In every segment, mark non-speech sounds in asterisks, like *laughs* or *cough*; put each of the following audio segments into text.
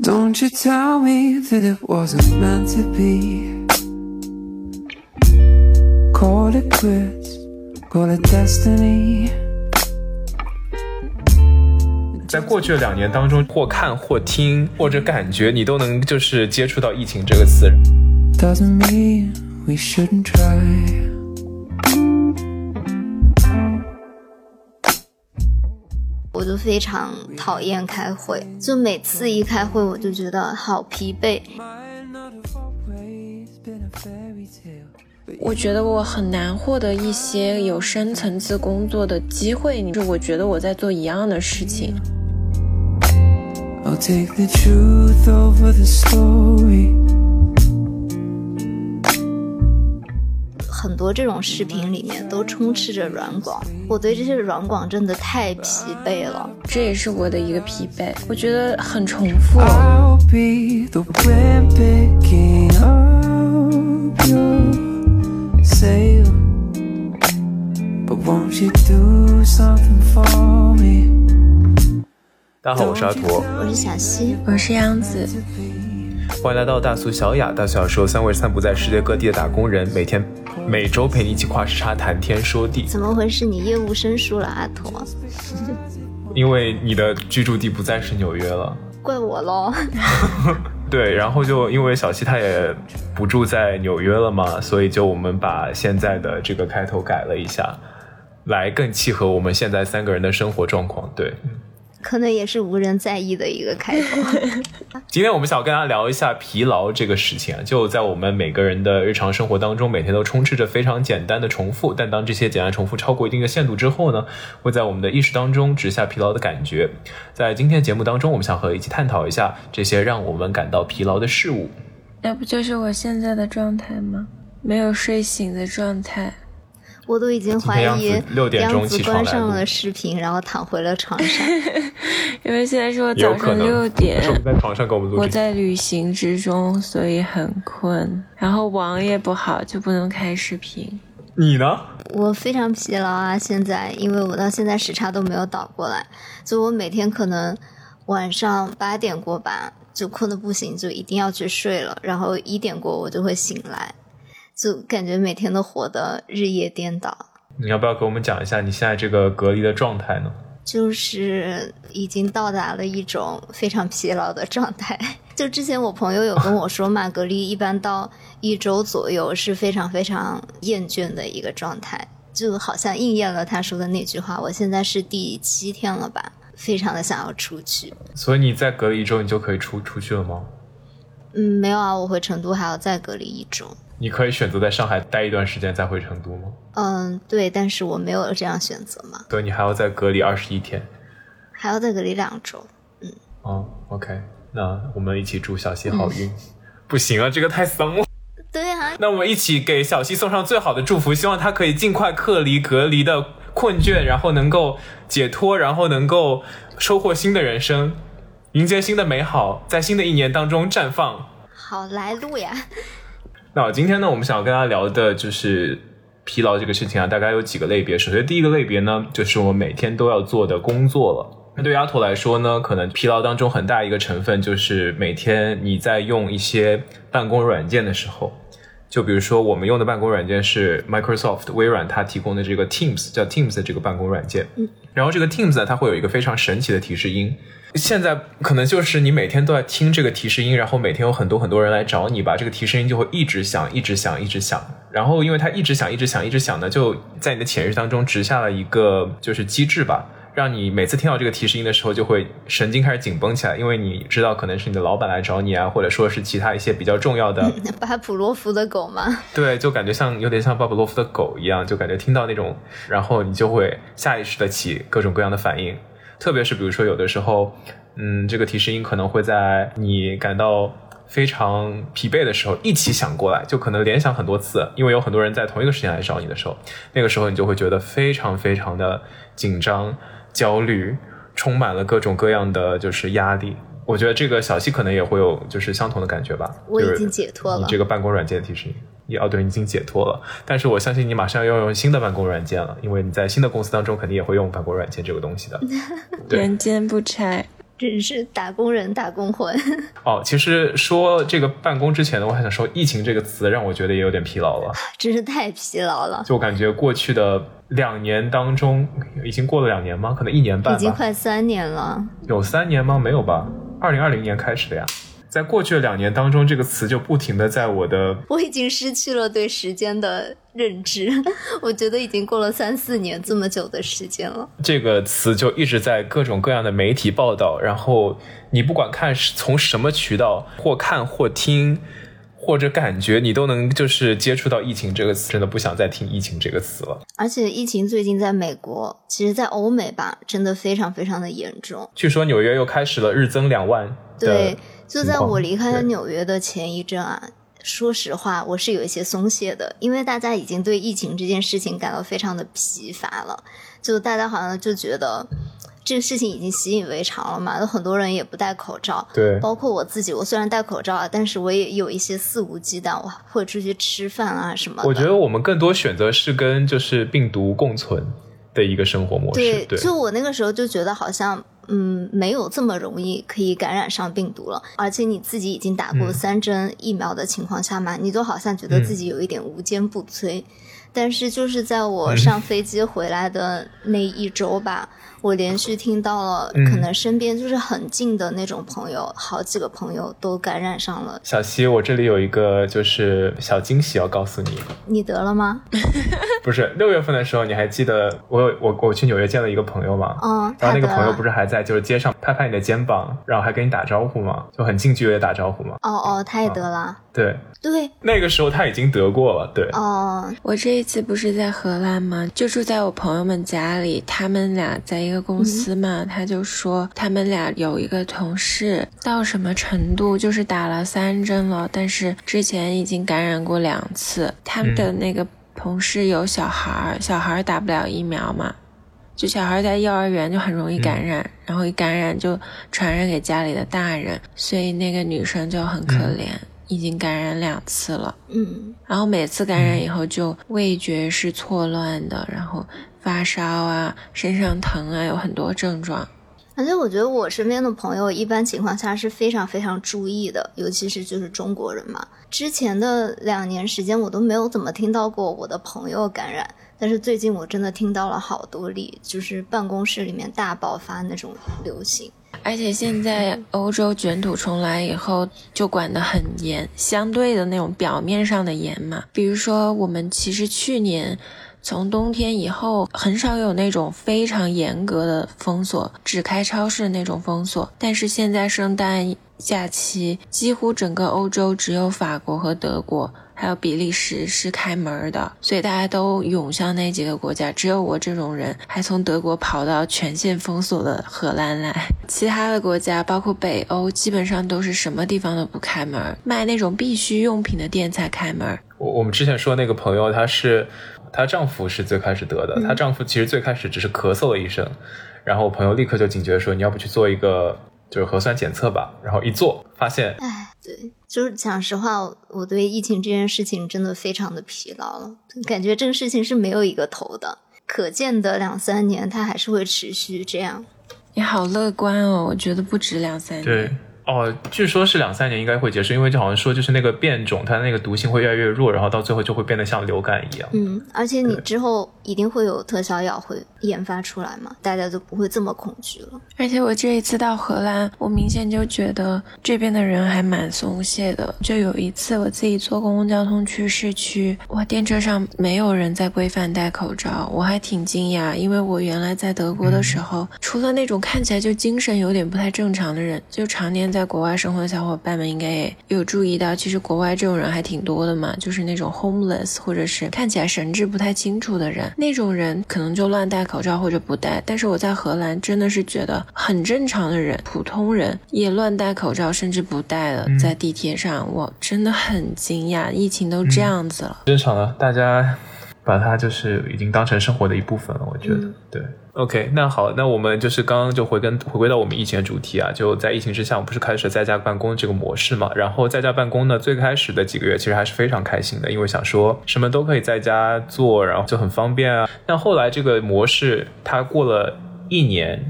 Don't you tell me that it wasn't meant to be. Call it quits, call it destiny. 在过去的两年当中，或看或听或者感觉，你都能就是接触到疫情这个词。Doesn't mean we shouldn't try. 就非常讨厌开会，就每次一开会我就觉得好疲惫。Might not have always been a fairy tale. 我觉得我很难获得一些有深层次工作的机会，就是我觉得我在做一样的事情。I'll take the truth over the story. 很多这种视频里面都充斥着软广，我对这些软广真的太疲惫了。这也是我的一个疲惫，我觉得很重复。I'll be the wind picking up your sail. But won't you do something for me? 大家好，我是阿图，我是小溪，我是杨子，欢迎来到大苏小雅。大苏小说三位散布在世界各地的打工人，每天每周陪你一起跨时差谈天说地。怎么回事？你业务生疏了，阿驼，因为你的居住地不再是纽约了。怪我喽。*laughs* 对，然后就因为小西他也不住在纽约了嘛，所以就我们把现在的这个开头改了一下，来更契合我们现在三个人的生活状况。对，可能也是无人在意的一个开头。*laughs* 今天我们想跟大家聊一下疲劳这个事情啊，就在我们每个人的日常生活当中，每天都充斥着非常简单的重复，但当这些简单重复超过一定的限度之后呢，会在我们的意识当中植下疲劳的感觉。在今天的节目当中，我们想和一起探讨一下这些让我们感到疲劳的事物。那不就是我现在的状态吗？没有睡醒的状态。我都已经怀疑今天杨子6点钟起床关上了视频，然后躺回了床上。*laughs* 因为现在是我早上六点是，我们在床上给我们录我。在旅行之中，所以很困。然后网也不好，就不能开视频。你呢？我非常疲劳啊，现在因为我到现在时差都没有倒过来，就我每天可能晚上八点过吧，就困得不行，就一定要去睡了，然后一点过我就会醒来，就感觉每天都活得日夜颠倒。你要不要给我们讲一下你现在这个隔离的状态呢？就是已经到达了一种非常疲劳的状态。就之前我朋友有跟我说嘛，*laughs* 隔离一般到一周左右是非常非常厌倦的一个状态，就好像应验了他说的那句话。我现在是第七天了吧，非常的想要出去。所以你在隔离一周，你就可以出出去了吗？嗯，没有啊，我回成都还要再隔离一周。你可以选择在上海待一段时间再回成都吗？嗯，对，但是我没有这样选择嘛，所以你还要再隔离二十一天。还要再隔离两周。嗯哦，OK，那我们一起祝小西好运。*laughs* 不行啊，这个太丧了。对啊，那我们一起给小西送上最好的祝福，希望他可以尽快克离隔离的困倦，然后能够解脱，然后能够收获新的人生，迎接新的美好，在新的一年当中绽放。好来路呀。那今天呢，我们想要跟大家聊的就是疲劳这个事情啊，大概有几个类别。首先，第一个类别呢，就是我们每天都要做的工作了。那对丫头来说呢，可能疲劳当中很大一个成分就是每天你在用一些办公软件的时候，就比如说我们用的办公软件是 Microsoft 微软它提供的这个 Teams 叫 Teams 的这个办公软件，嗯，然后这个 Teams 呢，它会有一个非常神奇的提示音。现在可能就是你每天都在听这个提示音，然后每天有很多很多人来找你吧，这个提示音就会一直响，一直响，一直响。然后因为它一直响，一直响，一直响呢，就在你的潜意识当中植下了一个就是机制吧，让你每次听到这个提示音的时候，就会神经开始紧绷起来，因为你知道可能是你的老板来找你啊，或者说是其他一些比较重要的 *laughs* 巴甫洛夫的狗吗？对，就感觉像有点像巴甫洛夫的狗一样，就感觉听到那种，然后你就会下意识的起各种各样的反应。特别是比如说有的时候，嗯，这个提示音可能会在你感到非常疲惫的时候一起响过来，就可能联想很多次，因为有很多人在同一个时间来找你的时候，那个时候你就会觉得非常非常的紧张、焦虑，充满了各种各样的就是压力。我觉得这个小溪可能也会有就是相同的感觉吧。就是我已经解脱了你这个办公软件提示音，你哦对，你已经解脱了。但是我相信你马上要用新的办公软件了，因为你在新的公司当中肯定也会用办公软件这个东西的。*laughs* 对人间不拆，真是打工人打工魂。*laughs* 哦，其实说这个办公之前呢，我还想说“疫情”这个词，让我觉得也有点疲劳了。真是太疲劳了，就感觉过去的两年当中，已经过了两年吗？可能一年半吧。已经快三年了。有三年吗？没有吧？二零二零年开始的呀。在过去的两年当中，这个词就不停的在我的……我已经失去了对时间的认知，*laughs* 我觉得已经过了三四年这么久的时间了。这个词就一直在各种各样的媒体报道，然后你不管看是从什么渠道或看或听或者感觉，你都能就是接触到疫情这个词，真的不想再听疫情这个词了。而且疫情最近在美国，其实，在欧美吧，真的非常非常的严重。据说纽约又开始了日增两万。对。就在我离开纽约的前一阵啊，说实话，我是有一些松懈的，因为大家已经对疫情这件事情感到非常的疲乏了，就大家好像就觉得这个事情已经习以为常了嘛，有很多人也不戴口罩，对，包括我自己，我虽然戴口罩啊，但是我也有一些肆无忌惮，我会出去吃饭啊什么。我觉得我们更多选择是跟就是病毒共存的一个生活模式，对，就我那个时候就觉得好像。嗯，没有这么容易可以感染上病毒了，而且你自己已经打过三针疫苗的情况下嘛，你都好像觉得自己有一点无坚不摧。但是就是在我上飞机回来的那一周吧。我连续听到了，可能身边就是很近的那种朋友，好几个朋友都感染上了。小西，我这里有一个就是小惊喜要告诉你。你得了吗？不是，六月份的时候，你还记得我有我我去纽约见了一个朋友吗？嗯。然后那个朋友不是还在就是街上拍拍你的肩膀，然后还跟你打招呼吗？就很近距离的打招呼吗？哦哦，他也得了。对。对，那个时候他已经得过了。对，哦，我这一次不是在荷兰吗？就住在我朋友们家里，他们俩在一个公司嘛。他就说他们俩有一个同事到什么程度，就是打了三针了，但是之前已经感染过两次。他们的那个同事有小孩儿，小孩儿打不了疫苗嘛，就小孩在幼儿园就很容易感染，然后一感染就传染给家里的大人，所以那个女生就很可怜。已经感染两次了，嗯，然后每次感染以后就味觉是错乱的，然后发烧啊，身上疼啊，有很多症状。而且我觉得我身边的朋友一般情况下是非常非常注意的，尤其是就是中国人嘛。之前的两年时间我都没有怎么听到过我的朋友感染，但是最近我真的听到了好多例，就是办公室里面大爆发那种流行。而且现在欧洲卷土重来以后，就管得很严，相对的那种表面上的严嘛。比如说，我们其实去年从冬天以后，很少有那种非常严格的封锁，只开超市那种封锁。但是现在圣诞假期，几乎整个欧洲只有法国和德国。还有比利时是开门的，所以大家都涌向那几个国家。只有我这种人还从德国跑到全线封锁的荷兰来。*laughs* 其他的国家，包括北欧，基本上都是什么地方都不开门，卖那种必需用品的店才开门。我我们之前说那个朋友，她是她丈夫是最开始得的，她丈夫其实最开始只是咳嗽了一声，然后我朋友立刻就警觉说，你要不去做一个就是核酸检测吧，然后一做发现。对，就是讲实话，我对疫情这件事情真的非常的疲劳了，感觉这个事情是没有一个头的，可见的两三年它还是会持续这样。你好乐观哦，我觉得不止两三年。对。哦，据说是两三年应该会结束，因为就好像说就是那个变种，它那个毒性会越来越弱，然后到最后就会变得像流感一样。嗯，而且你之后一定会有特效药会研发出来嘛，大家就不会这么恐惧了。而且我这一次到荷兰，我明显就觉得这边的人还蛮松懈的。就有一次我自己坐公共交通去市区，哇，电车上没有人在规范戴口罩，我还挺惊讶，因为我原来在德国的时候，除了那种看起来就精神有点不太正常的人，就常年。在国外生活的小伙伴们应该也有注意到，其实国外这种人还挺多的嘛，就是那种 homeless 或者是看起来神志不太清楚的人，那种人可能就乱戴口罩或者不戴。但是我在荷兰真的是觉得很正常的人，普通人也乱戴口罩，甚至不戴了，在地铁上，我真的很惊讶，疫情都这样子了，正常的，大家把它就是已经当成生活的一部分了，我觉得，对。OK，那好，那我们就是刚刚就回跟回归到我们疫情的主题啊，就在疫情之下，我们不是开始在家办公这个模式嘛？然后在家办公呢，最开始的几个月其实还是非常开心的，因为想说什么都可以在家做，然后就很方便啊。但后来这个模式它过了一年、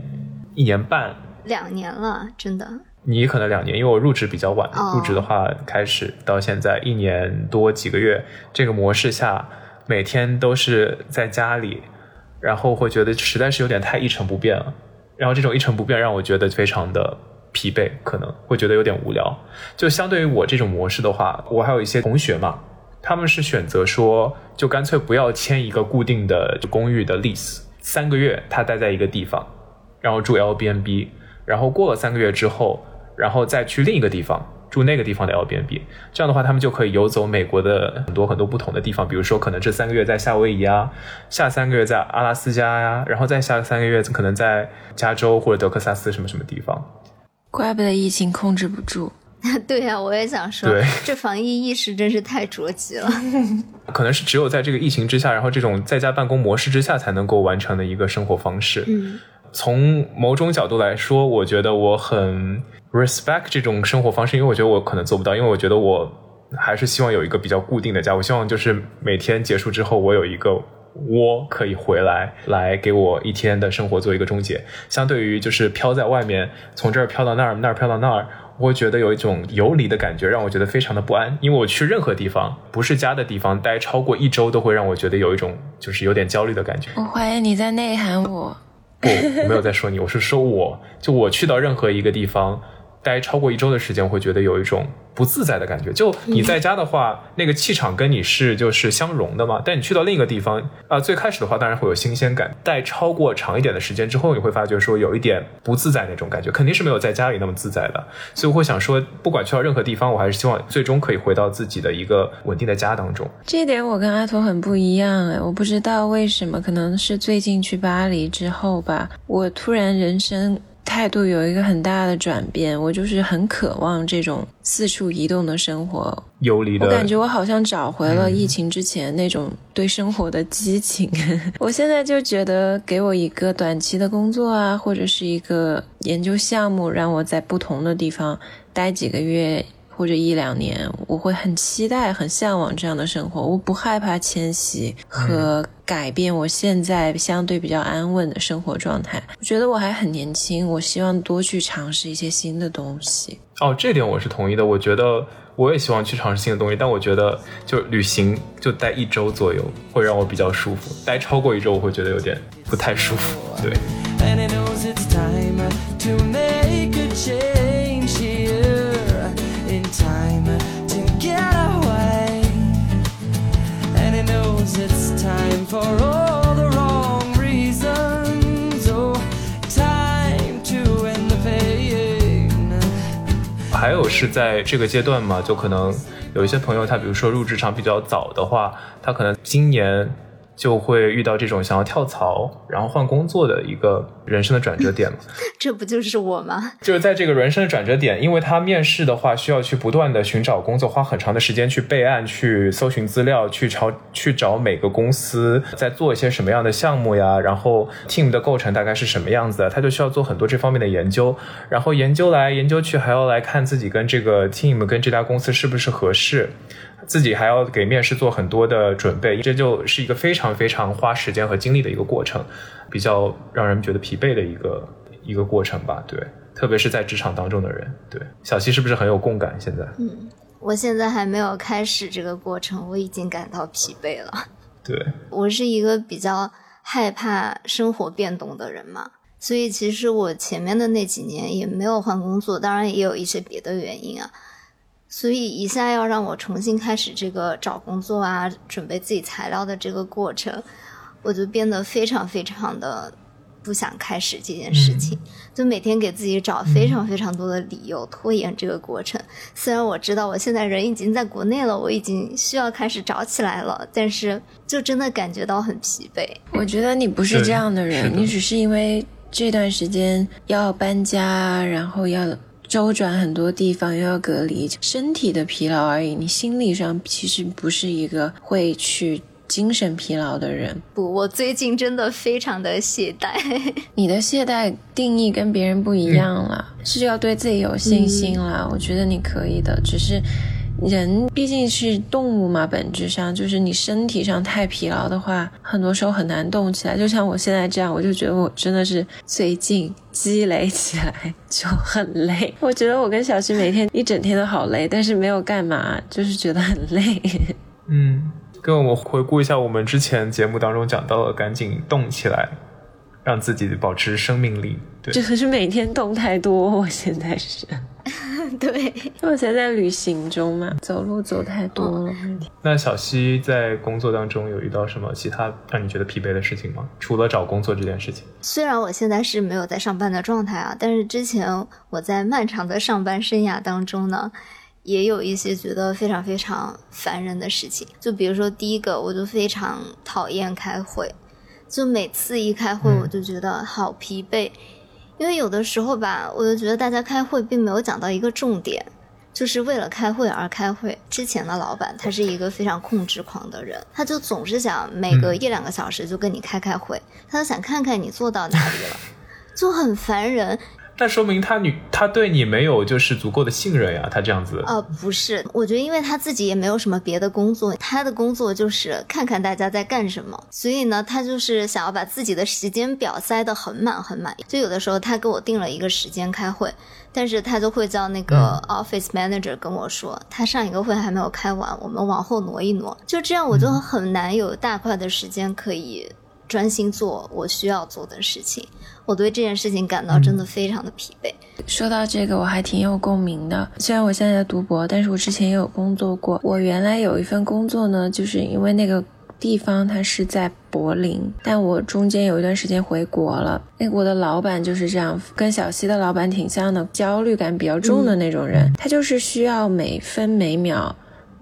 一年半，两年了，真的。你可能两年，因为我入职比较晚，哦入职的话开始到现在一年多几个月，这个模式下，每天都是在家里，然后会觉得实在是有点太一成不变了，然后这种一成不变让我觉得非常的疲惫，可能会觉得有点无聊。就相对于我这种模式的话，我还有一些同学嘛，他们是选择说，就干脆不要签一个固定的公寓的 lease，三个月他待在一个地方，然后住 L B N B，然后过了三个月之后，然后再去另一个地方住那个地方的 Airbnb，这样的话，他们就可以游走美国的很多很多不同的地方，比如说可能这三个月在夏威夷啊，下三个月在阿拉斯加呀、然后再下三个月可能在加州或者德克萨斯什么什么地方。怪不得疫情控制不住。*laughs* 对呀、我也想说，这防疫意识真是太着急了。*laughs* 可能是只有在这个疫情之下，然后这种在家办公模式之下才能够完成的一个生活方式。嗯，从某种角度来说，我觉得我很 respect 这种生活方式，因为我觉得我可能做不到，因为我觉得我还是希望有一个比较固定的家，我希望就是每天结束之后，我有一个窝可以回来，来给我一天的生活做一个终结。相对于就是飘在外面，从这儿飘到那儿，那儿飘到那儿。我会觉得有一种游离的感觉，让我觉得非常的不安。因为我去任何地方，不是家的地方，待超过一周，都会让我觉得有一种就是有点焦虑的感觉。我怀疑你在内涵我。不，*laughs* 我没有在说你，我是说我，就我去到任何一个地方待超过一周的时间，会觉得有一种不自在的感觉。就你在家的话，那个气场跟你是就是相融的嘛，但你去到另一个地方啊、最开始的话当然会有新鲜感，待超过长一点的时间之后，你会发觉说有一点不自在那种感觉，肯定是没有在家里那么自在的。所以我会想说，不管去到任何地方，我还是希望最终可以回到自己的一个稳定的家当中。这一点我跟阿驼很不一样哎，我不知道为什么，可能是最近去巴黎之后吧，我突然人生态度有一个很大的转变，我就是很渴望这种四处移动的生活。游离的，我感觉我好像找回了疫情之前那种对生活的激情。*laughs* 我现在就觉得，给我一个短期的工作啊，或者是一个研究项目，让我在不同的地方待几个月或者一两年，我会很期待、很向往这样的生活。我不害怕迁徙和改变我现在相对比较安稳的生活状态。我觉得我还很年轻，我希望多去尝试一些新的东西。哦，这点我是同意的。我觉得我也希望去尝试新的东西，但我觉得就旅行就待一周左右会让我比较舒服，待超过一周我会觉得有点不太舒服。对，for all the wrong reasons. Oh, time to end the pain. 还有是在这个阶段嘛，就可能有一些朋友他比如说入职场比较早的话，他可能今年就会遇到这种想要跳槽然后换工作的一个人生的转折点嘛。*laughs* 这不就是我吗？就是在这个人生的转折点，因为他面试的话需要去不断的寻找工作，花很长的时间去备案、去搜寻资料、去找去找每个公司在做一些什么样的项目呀，然后 team 的构成大概是什么样子的，他就需要做很多这方面的研究，然后研究来研究去，还要来看自己跟这个 team 跟这家公司是不是合适。自己还要给面试做很多的准备，这就是一个非常非常花时间和精力的一个过程，比较让人觉得疲惫的一个一个过程吧。对，特别是在职场当中的人。对，小七是不是很有共感？现在，嗯我现在还没有开始这个过程，我已经感到疲惫了。*laughs* 对，我是一个比较害怕生活变动的人嘛，所以其实我前面的那几年也没有换工作，当然也有一些别的原因啊。所以一下要让我重新开始这个找工作啊，准备自己材料的这个过程，我就变得非常非常的不想开始这件事情，就每天给自己找非常非常多的理由拖延这个过程。虽然我知道我现在人已经在国内了，我已经需要开始找起来了，但是就真的感觉到很疲惫。我觉得你不是这样的人，的你只是因为这段时间要搬家，然后要周转很多地方，又要隔离，身体的疲劳而已。你心理上其实不是一个会去精神疲劳的人。不，我最近真的非常的懈怠。*laughs* 你的懈怠定义跟别人不一样了，是要对自己有信心啦。我觉得你可以的，只是人毕竟是动物嘛，本质上就是你身体上太疲劳的话，很多时候很难动起来。就像我现在这样，我就觉得我真的是最近积累起来就很累。我觉得我跟小徐每天一整天都好累，但是没有干嘛，就是觉得很累。*laughs* 嗯，跟我们回顾一下我们之前节目当中讲到的，赶紧动起来，让自己保持生命力。对，就是每天动太多，我现在是。*laughs* 对，我现在旅行中嘛，走路走太多了。那小溪在工作当中有遇到什么其他让你觉得疲惫的事情吗？除了找工作这件事情。虽然我现在是没有在上班的状态啊，但是之前我在漫长的上班生涯当中呢，也有一些觉得非常非常烦人的事情。就比如说第一个，我就非常讨厌开会，就每次一开会我就觉得好疲惫。因为有的时候吧，我就觉得大家开会并没有讲到一个重点，就是为了开会而开会。之前的老板他是一个非常控制狂的人，他就总是想每隔一两个小时就跟你开开会，他就想看看你做到哪里了，*laughs* 就很烦人。那说明他女他对你没有就是足够的信任呀，他这样子。呃，不是，我觉得因为他自己也没有什么别的工作，他的工作就是看看大家在干什么，所以呢，他就是想要把自己的时间表塞得很满很满。就有的时候他给我定了一个时间开会，但是他就会叫那个 office manager 跟我说，他上一个会还没有开完，我们往后挪一挪。就这样，我就很难有大块的时间可以专心做我需要做的事情。我对这件事情感到真的非常的疲惫。说到这个，我还挺有共鸣的。虽然我现在在读博，但是我之前也有工作过。我原来有一份工作呢，就是因为那个地方它是在柏林，但我中间有一段时间回国了。那我的老板就是这样，跟小溪的老板挺像的，焦虑感比较重的那种人。他就是需要每分每秒。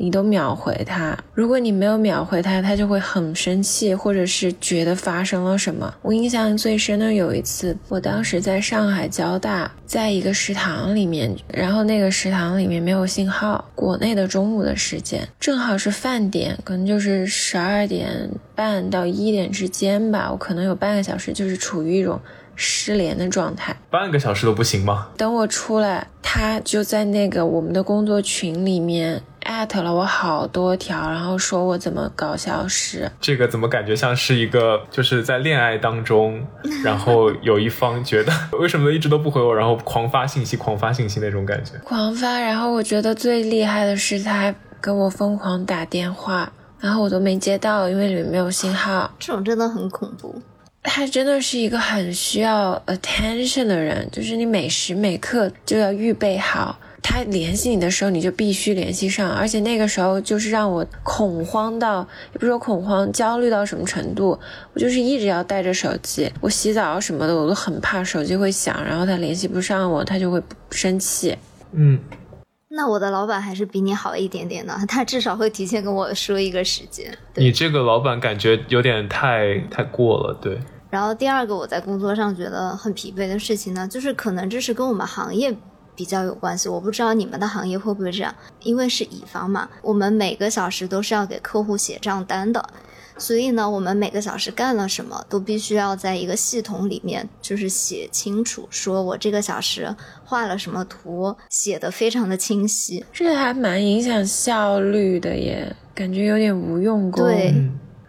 你都秒回他，如果你没有秒回他，他就会很生气，或者是觉得发生了什么。我印象最深的有一次，我当时在上海交大，在一个食堂里面，然后那个食堂里面没有信号，国内的中午的时间，正好是饭点，可能就是十二点半到一点之间吧，我可能有半个小时就是处于一种失联的状态，半个小时都不行吗？等我出来，他就在那个我们的工作群里面。艾特了我好多条，然后说我怎么搞消失。这个怎么感觉像是一个就是在恋爱当中，然后有一方觉得 *laughs* 为什么一直都不回我，然后狂发信息、狂发信息那种感觉。狂发，然后我觉得最厉害的是他还跟我疯狂打电话，然后我都没接到，因为里面没有信号。这种真的很恐怖。他真的是一个很需要 attention 的人，就是你每时每刻就要预备好。他联系你的时候，你就必须联系上，而且那个时候就是让我恐慌到，也不是说恐慌，焦虑到什么程度，我就是一直要带着手机，我洗澡什么的，我都很怕手机会响，然后他联系不上我，他就会生气。嗯，那我的老板还是比你好一点点的，他至少会提前跟我说一个时间。你这个老板感觉有点太太过了，对。然后第二个我在工作上觉得很疲惫的事情呢，就是可能这是跟我们行业。比较有关系，我不知道你们的行业会不会这样，因为是乙方嘛，我们每个小时都是要给客户写账单的，所以呢，我们每个小时干了什么都必须要在一个系统里面，就是写清楚，说我这个小时画了什么图，写的非常的清晰，这还蛮影响效率的耶，感觉有点无用功。对，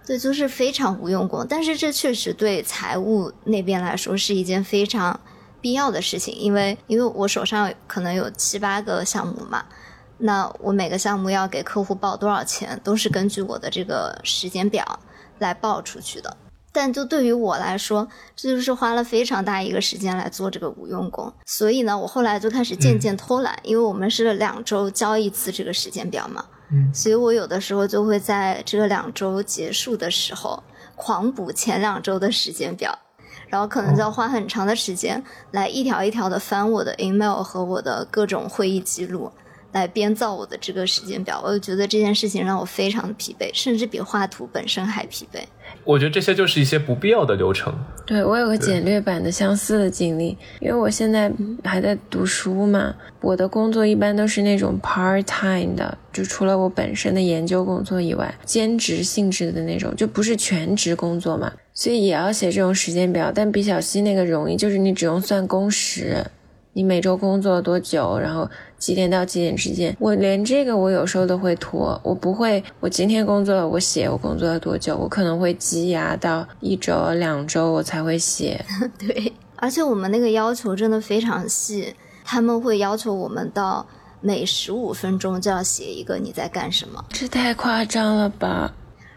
对，就是非常无用功，但是这确实对财务那边来说是一件非常。必要的事情，因为因为我手上可能有七八个项目嘛，那我每个项目要给客户报多少钱，都是根据我的这个时间表来报出去的。但就对于我来说，这就是花了非常大一个时间来做这个无用功。所以呢，我后来就开始渐渐偷懒，因为我们是两周交一次这个时间表嘛，嗯，所以我有的时候就会在这个两周结束的时候狂补前两周的时间表。然后可能就要花很长的时间来一条一条的翻我的 email 和我的各种会议记录，来编造我的这个时间表。我就觉得这件事情让我非常的疲惫，甚至比画图本身还疲惫。我觉得这些就是一些不必要的流程。对我有个简略版的相似的经历，因为我现在还在读书嘛，我的工作一般都是那种 part time 的，就除了我本身的研究工作以外，兼职性质的那种，就不是全职工作嘛。所以也要写这种时间表，但比小溪那个容易，就是你只用算工时，你每周工作多久，然后几点到几点之间，我连这个我有时候都会拖，我不会，我今天工作了，我写我工作了多久，我可能会积压到一周、两周我才会写。*laughs* 对，而且我们那个要求真的非常细，他们会要求我们到每十五分钟就要写一个你在干什么。这太夸张了吧！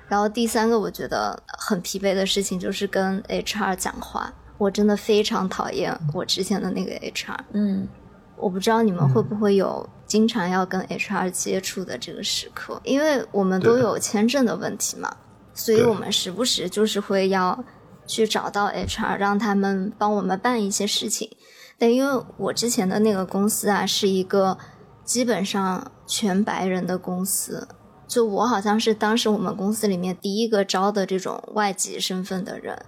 然后第三个我觉得很疲惫的事情就是跟 HR 讲话，我真的非常讨厌我之前的那个 HR。嗯。我不知道你们会不会有经常要跟 HR 接触的这个时刻，因为我们都有签证的问题嘛，所以我们时不时就是会要去找到 HR，让他们帮我们办一些事情。但因为我之前的那个公司啊，是一个基本上全白人的公司，就我好像是当时我们公司里面第一个招的这种外籍身份的人。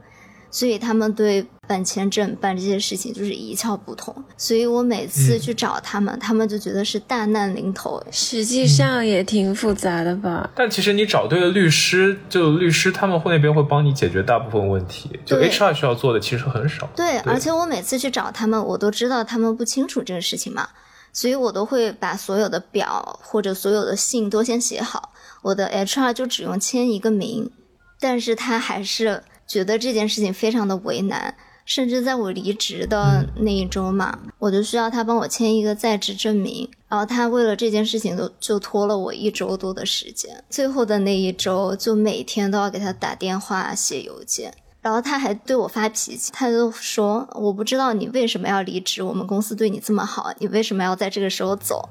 所以他们对办签证、办这些事情就是一窍不通。所以我每次去找他们，他们就觉得是大难临头。实际上也挺复杂的吧？但其实你找对了律师，就律师他们会那边会帮你解决大部分问题。就 HR 需要做的其实很少。对，而且我每次去找他们，我都知道他们不清楚这个事情嘛，所以我都会把所有的表或者所有的信都先写好。我的 HR 就只用签一个名，但是他还是。觉得这件事情非常的为难，甚至在我离职的那一周嘛，我就需要他帮我签一个在职证明，然后他为了这件事情都就拖了我一周多的时间，最后的那一周就每天都要给他打电话、写邮件，然后他还对我发脾气，他就说我不知道你为什么要离职，我们公司对你这么好，你为什么要在这个时候走？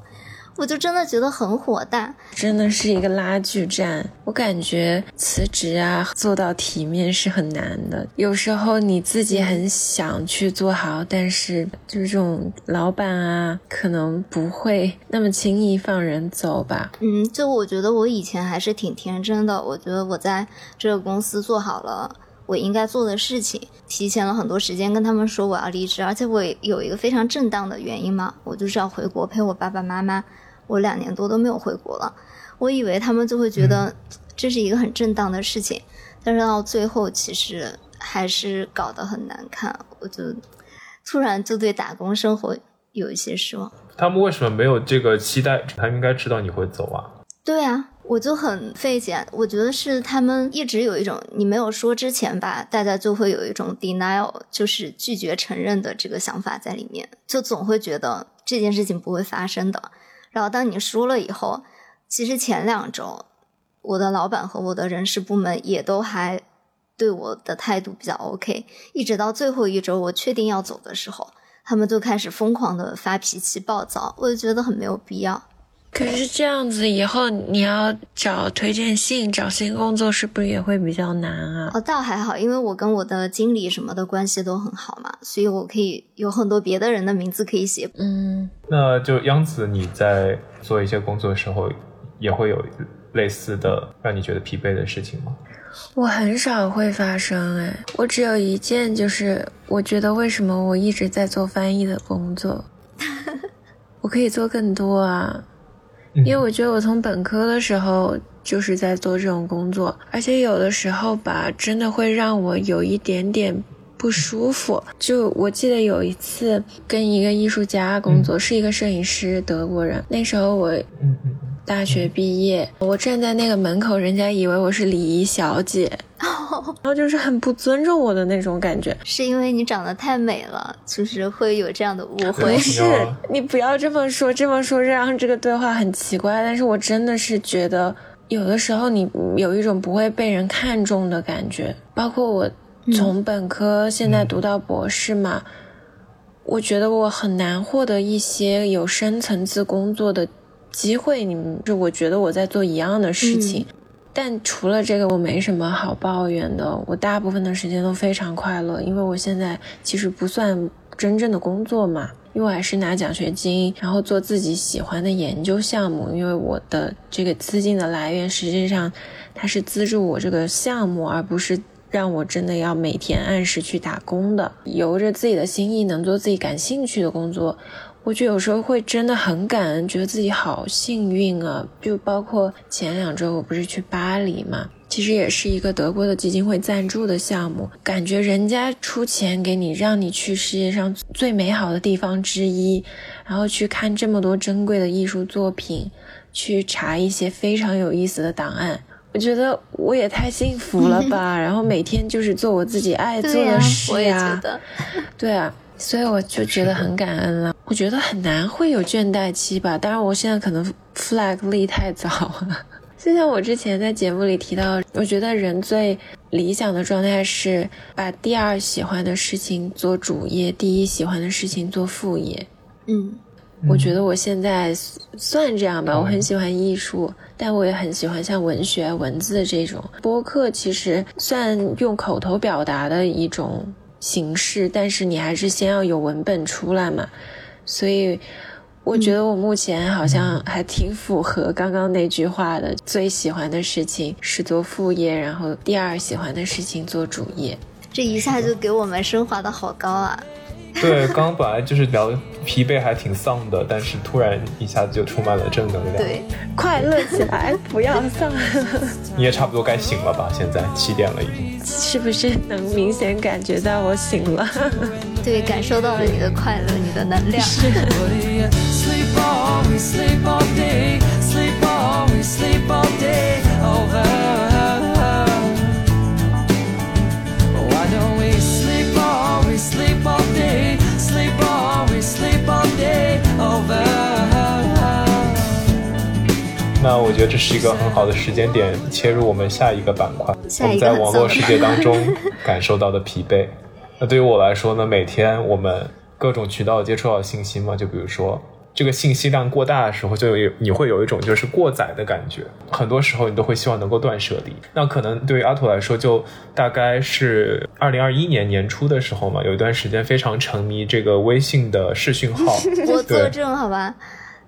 我就真的觉得很火大，真的是一个拉锯战。我感觉辞职啊，做到体面是很难的。有时候你自己很想去做好，但是就是这种老板啊，可能不会那么轻易放人走吧。嗯，就我觉得我以前还是挺天真的，我觉得我在这个公司做好了我应该做的事情，提前了很多时间跟他们说我要离职，而且我有一个非常正当的原因嘛，我就是要回国陪我爸爸妈妈。我两年多都没有回国了，我以为他们就会觉得这是一个很正当的事情，但是到最后其实还是搞得很难看，我就突然就对打工生活有一些失望。他们为什么没有这个期待？他应该知道你会走啊。对啊，我就很费解。我觉得是他们一直有一种你没有说之前吧，大家就会有一种 denial，就是拒绝承认的这个想法在里面，就总会觉得这件事情不会发生的。然后当你输了以后，其实前两周，我的老板和我的人事部门也都还对我的态度比较 OK，一直到最后一周我确定要走的时候，他们就开始疯狂的发脾气暴躁，我就觉得很没有必要。可是这样子以后你要找推荐信、找新工作，是不是也会比较难啊？哦，倒还好，因为我跟我的经理什么的关系都很好嘛，所以我可以有很多别的人的名字可以写。嗯，那就央子，你在做一些工作的时候，也会有类似的让你觉得疲惫的事情吗？我很少会发生，哎，我只有一件，就是我觉得为什么我一直在做翻译的工作，*laughs* 我可以做更多啊。因为我觉得我从本科的时候就是在做这种工作，而且有的时候吧，真的会让我有一点点不舒服。就我记得有一次跟一个艺术家工作，是一个摄影师，德国人。那时候我大学毕业，我站在那个门口，人家以为我是礼仪小姐。然后就是很不尊重我的那种感觉，是因为你长得太美了，就是会有这样的误会。不是，你不要这么说，这么说让这个对话很奇怪。但是我真的是觉得，有的时候你有一种不会被人看重的感觉。包括我从本科现在读到博士嘛，我觉得我很难获得一些有深层次工作的机会。你们就我觉得我在做一样的事情。但除了这个，我没什么好抱怨的。我大部分的时间都非常快乐，因为我现在其实不算真正的工作嘛，因为我还是拿奖学金，然后做自己喜欢的研究项目。因为我的这个资金的来源，实际上它是资助我这个项目，而不是让我真的要每天按时去打工的。由着自己的心意，能做自己感兴趣的工作。我觉得有时候会真的很感恩，觉得自己好幸运啊！就包括前两周我不是去巴黎嘛，其实也是一个德国的基金会赞助的项目，感觉人家出钱给你，让你去世界上最美好的地方之一，然后去看这么多珍贵的艺术作品，去查一些非常有意思的档案。我觉得我也太幸福了吧！*laughs* 然后每天就是做我自己爱做的事我也觉得，*laughs* 对啊，所以我就觉得很感恩了。我觉得很难会有倦怠期吧，当然我现在可能 flag 立太早了。*laughs* 就像我之前在节目里提到，我觉得人最理想的状态是把第二喜欢的事情做主业，第一喜欢的事情做副业。嗯，我觉得我现在算这样吧，我很喜欢艺术，但我也很喜欢像文学、文字这种播客。其实算用口头表达的一种形式，但是你还是先要有文本出来嘛。所以我觉得我目前好像还挺符合刚刚那句话的：最喜欢的事情是做副业，然后第二喜欢的事情做主业。这一下就给我们升华的好高啊！对，刚刚本来就是聊疲惫还挺丧的，但是突然一下子就充满了正能量。对，快乐起来，*laughs* 不要丧。*laughs* 你也差不多该醒了吧？现在七点了已经。是不是能明显感觉到我醒了？*laughs* 对，感受到了你的快乐，你的能量。What 那我觉得这是一个很好的时间点，切入我们下一个板块，我们在网络世界当中 *laughs* 感受到的疲惫。那对于我来说呢，每天我们各种渠道接触到信息嘛，就比如说这个信息量过大的时候，就有你会有一种就是过载的感觉。很多时候你都会希望能够断舍离。那可能对于阿土来说，就大概是二零二一年年初的时候嘛，有一段时间非常沉迷这个微信的视讯号。*laughs* 我作证好吧。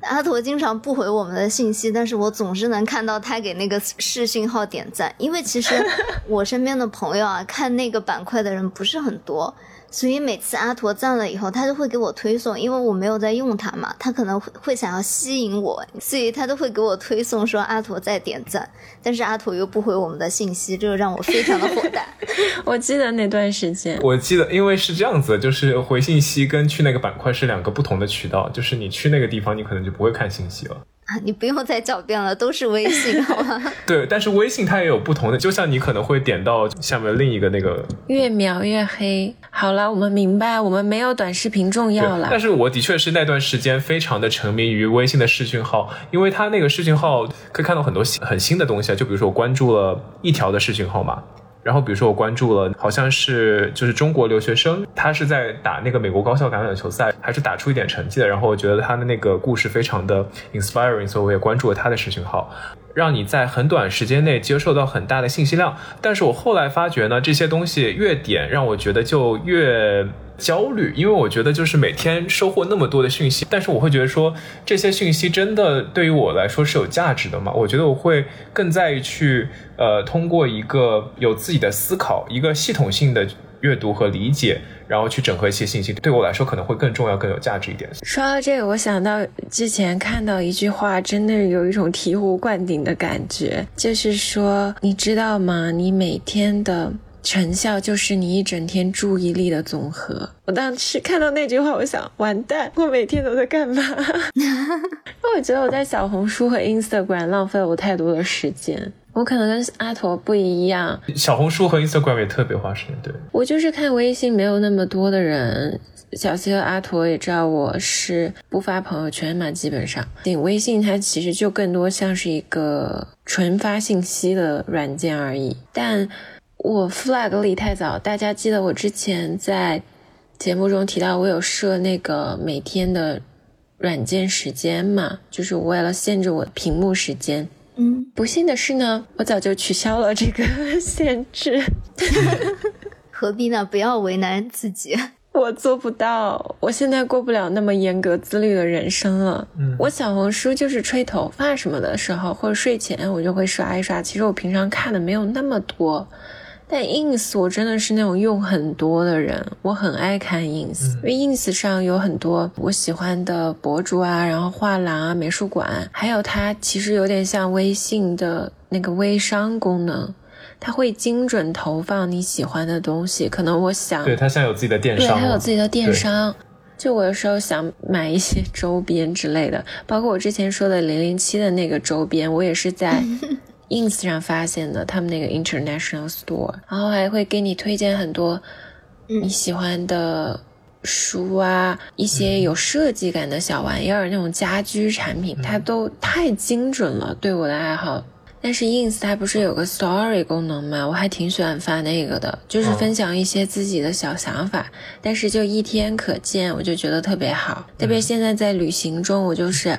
阿驼经常不回我们的信息，但是我总是能看到他给那个视讯号点赞。因为其实 *laughs* 我身边的朋友啊，看那个板块的人不是很多，所以每次阿驼赞了以后，他就会给我推送，因为我没有在用它嘛，他可能会会想要吸引我，所以他都会给我推送说阿驼在点赞，但是阿驼又不回我们的信息，这个让我非常的火大。*laughs* 我记得那段时间，我记得，因为是这样子，就是回信息跟去那个板块是两个不同的渠道，就是你去那个地方，你可能就不会看信息了。啊，你不用再狡辩了，都是微信，好吗？*laughs* 对，但是微信它也有不同的，就像你可能会点到下面另一个那个，越描越黑。好了，我们明白，我们没有短视频重要了但。是我的确是那段时间非常的沉迷于微信的视讯号，因为它那个视讯号可以看到很多新很新的东西啊，就比如说我关注了一条的视讯号嘛。然后，比如说我关注了，好像是就是中国留学生，他是在打那个美国高校橄榄球赛，还是打出一点成绩的。然后我觉得他的那个故事非常的 inspiring，所以我也关注了他的视频号，让你在很短时间内接受到很大的信息量。但是我后来发觉呢，这些东西越点，让我觉得就越焦虑，因为我觉得就是每天收获那么多的讯息，但是我会觉得说这些讯息真的对于我来说是有价值的吗？我觉得我会更在意去呃通过一个有自己的思考，一个系统性的阅读和理解，然后去整合一些信息，对我来说可能会更重要、更有价值一点。说到这个，我想到之前看到一句话，真的有一种醍醐灌顶的感觉，就是说，你知道吗？你每天的成效就是你一整天注意力的总和。我当时看到那句话，我想，完蛋，我每天都在干嘛？*laughs* 因为我觉得我在小红书和 Instagram 浪费了我太多的时间。我可能跟阿驼不一样，小红书和 Instagram 也特别花时间，对。我就是看微信没有那么多的人。小西和阿驼也知道我是不发朋友圈嘛，基本上。微信它其实就更多像是一个纯发信息的软件而已。但我 flag 立太早，大家记得我之前在节目中提到我有设那个每天的软件时间嘛，就是为了限制我屏幕时间。嗯，不幸的是呢，我早就取消了这个 *laughs* 限制。*laughs* 何必呢？不要为难自己。我做不到，我现在过不了那么严格自律的人生了。嗯我小红书就是吹头发什么的时候，或者睡前我就会刷一刷。其实我平常看的没有那么多，但 ins 我真的是那种用很多的人，我很爱看 ins，、因为 ins 上有很多我喜欢的博主啊，然后画廊啊、美术馆，还有它其实有点像微信的那个微商功能。它会精准投放你喜欢的东西。可能我想，对他现在有自己的电对商对它有自己的电商。就我有时候想买一些周边之类的，包括我之前说的零零七的那个周边，我也是在 *laughs* ins 上发现的，他们那个 international store，然后还会给你推荐很多你喜欢的书啊，一些有设计感的小玩意儿，那种家居产品，它都太精准了，对我的爱好。但是 ins 它不是有个 story 功能吗？我还挺喜欢发那个的，就是分享一些自己的小想法，但是就一天可见，我就觉得特别好。特别现在在旅行中，我就是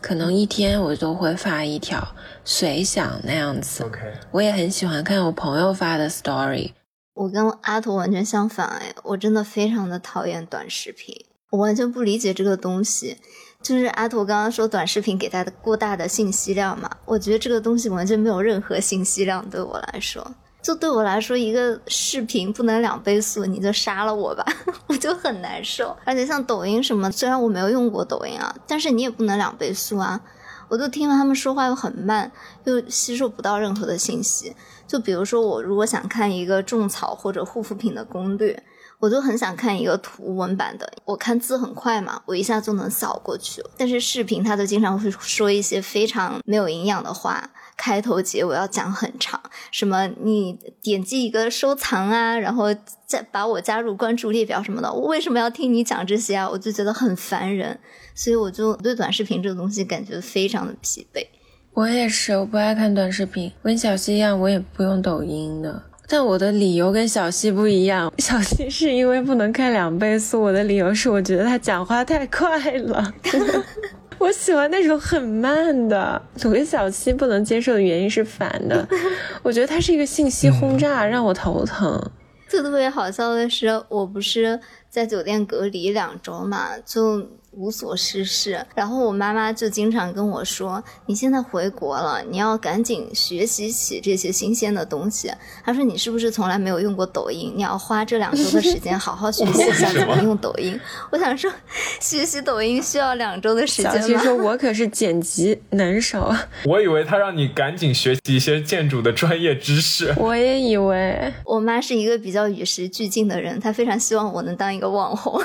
可能一天我都会发一条随想那样子。OK，我也很喜欢看我朋友发的 story，我跟阿图完全相反哎，我真的非常的讨厌短视频，我完全不理解这个东西。就是阿图刚刚说短视频给他的过大的信息量嘛，我觉得这个东西完全没有任何信息量对我来说。就对我来说，一个视频不能两倍速，你就杀了我吧，*laughs* 我就很难受。而且像抖音什么，虽然我没有用过抖音啊，但是你也不能两倍速啊。我都听了他们说话又很慢，又吸收不到任何的信息。就比如说，我如果想看一个种草或者护肤品的攻略，我就很想看一个图文版的。我看字很快嘛，我一下就能扫过去。但是视频它就经常会说一些非常没有营养的话，开头结尾要讲很长，什么你点击一个收藏啊，然后再把我加入关注列表什么的。我为什么要听你讲这些啊？我就觉得很烦人，所以我就对短视频这个东西感觉非常的疲惫。我也是，我不爱看短视频。我跟小溪一样，我也不用抖音的。但我的理由跟小溪不一样，小溪是因为不能开两倍速，我的理由是我觉得他讲话太快了。*laughs* 我喜欢那种很慢的。我跟小溪不能接受的原因是反的，我觉得他是一个信息轰炸，让我头疼。特特别好笑的是，我不是在酒店隔离两周嘛，就无所事事。然后我妈妈就经常跟我说：“你现在回国了，你要赶紧学习起这些新鲜的东西。”她说：“你是不是从来没有用过抖音？你要花这两周的时间好好学习一下怎么用抖音。”我想说，学习抖音需要两周的时间吗？溪说：“我可是剪辑能手。我以为他让你赶紧学习一些建筑的专业知识”。*laughs* 我也以为，我妈是一个比较与时俱进的人，她非常希望我能当一个网红。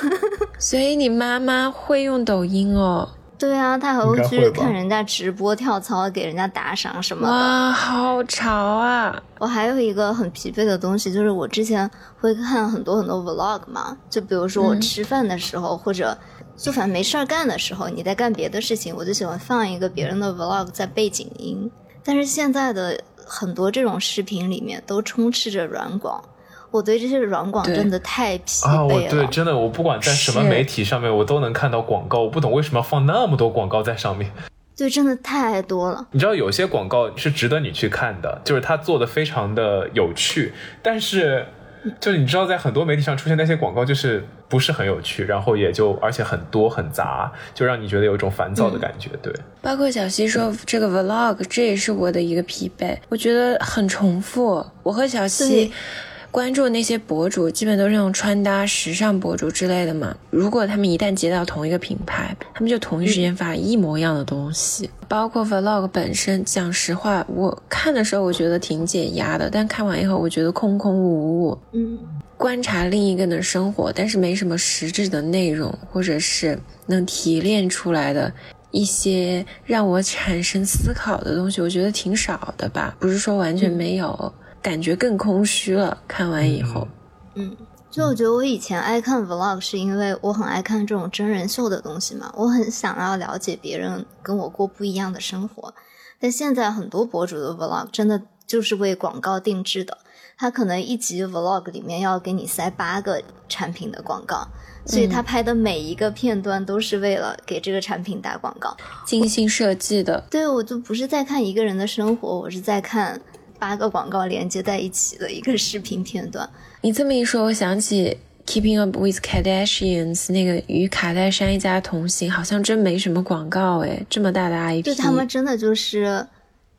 所以你妈妈会用抖音哦。对啊，她还会去看人家直播跳操，给人家打赏什么的。哇，好潮啊！我还有一个很疲惫的东西，就是我之前会看很多很多 vlog 嘛，就比如说我吃饭的时候，或者就反正没事儿干的时候，你在干别的事情，我就喜欢放一个别人的 vlog 在背景音。但是现在的很多这种视频里面都充斥着软广，我对这些软广真的太疲啊，我惫了。对，真的，我不管在什么媒体上面，我都能看到广告，我不懂为什么要放那么多广告在上面。对，真的太多了。你知道有些广告是值得你去看的，就是它做的非常的有趣，但是就是你知道在很多媒体上出现那些广告就是不是很有趣，然后也就而且很多很杂，就让你觉得有一种烦躁的感觉。对，包括小溪说这个 vlog，这也是我的一个疲惫，我觉得很重复。我和小溪对关注那些博主，基本都是那种穿搭、时尚博主之类的嘛。如果他们一旦接到同一个品牌，他们就同一时间发一模一样的东西。包括 vlog 本身，讲实话，我看的时候我觉得挺解压的，但看完以后我觉得空空无物。嗯，观察另一个人的生活，但是没什么实质的内容，或者是能提炼出来的一些让我产生思考的东西，我觉得挺少的吧。不是说完全没有，感觉更空虚了。看完以后，嗯就我觉得我以前爱看 vlog 是因为我很爱看这种真人秀的东西嘛，我很想要了解别人跟我过不一样的生活。但现在很多博主的 vlog 真的就是为广告定制的，他可能一集 vlog 里面要给你塞八个产品的广告，所以他拍的每一个片段都是为了给这个产品打广告。精心设计的，对我就不是在看一个人的生活，我是在看八个广告连接在一起的一个视频片段。你这么一说，我想起 Keeping Up with Kardashians 那个与卡戴珊一家同行，好像真没什么广告哎，这么大的 IP，对他们真的就是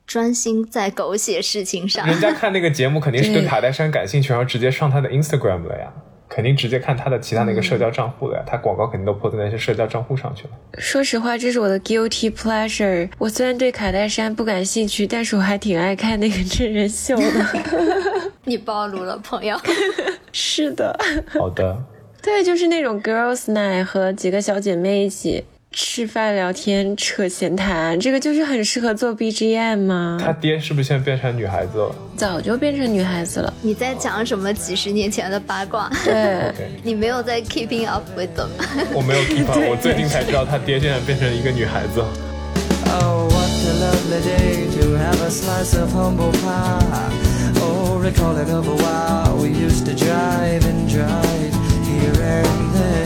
专心在狗血事情上。人家看那个节目肯定是对对卡戴珊感兴趣，然后直接上他的 Instagram 了呀。肯定直接看他的其他那个社交账户了呀，他广告肯定都泼在那些社交账户上去了。说实话，这是我的 guilty pleasure。我虽然对卡戴珊不感兴趣，但是我还挺爱看那个真人秀的。*laughs* 你暴露了，朋友。*laughs* 是的，好的，对，就是那种 girls night 和几个小姐妹一起吃饭聊天扯闲谈，这个就是很适合做 BGM 吗。他爹是不是现在变成女孩子了？早就变成女孩子了。你在讲什么几十年前的八卦？对，你没有在 keeping up with them。我没有 keep up，我最近才知道他爹现在变成一个女孩子。Oh, what a lovely day to have a slice of humble pie. Oh, recalling of a while we used to drive and drive here and there,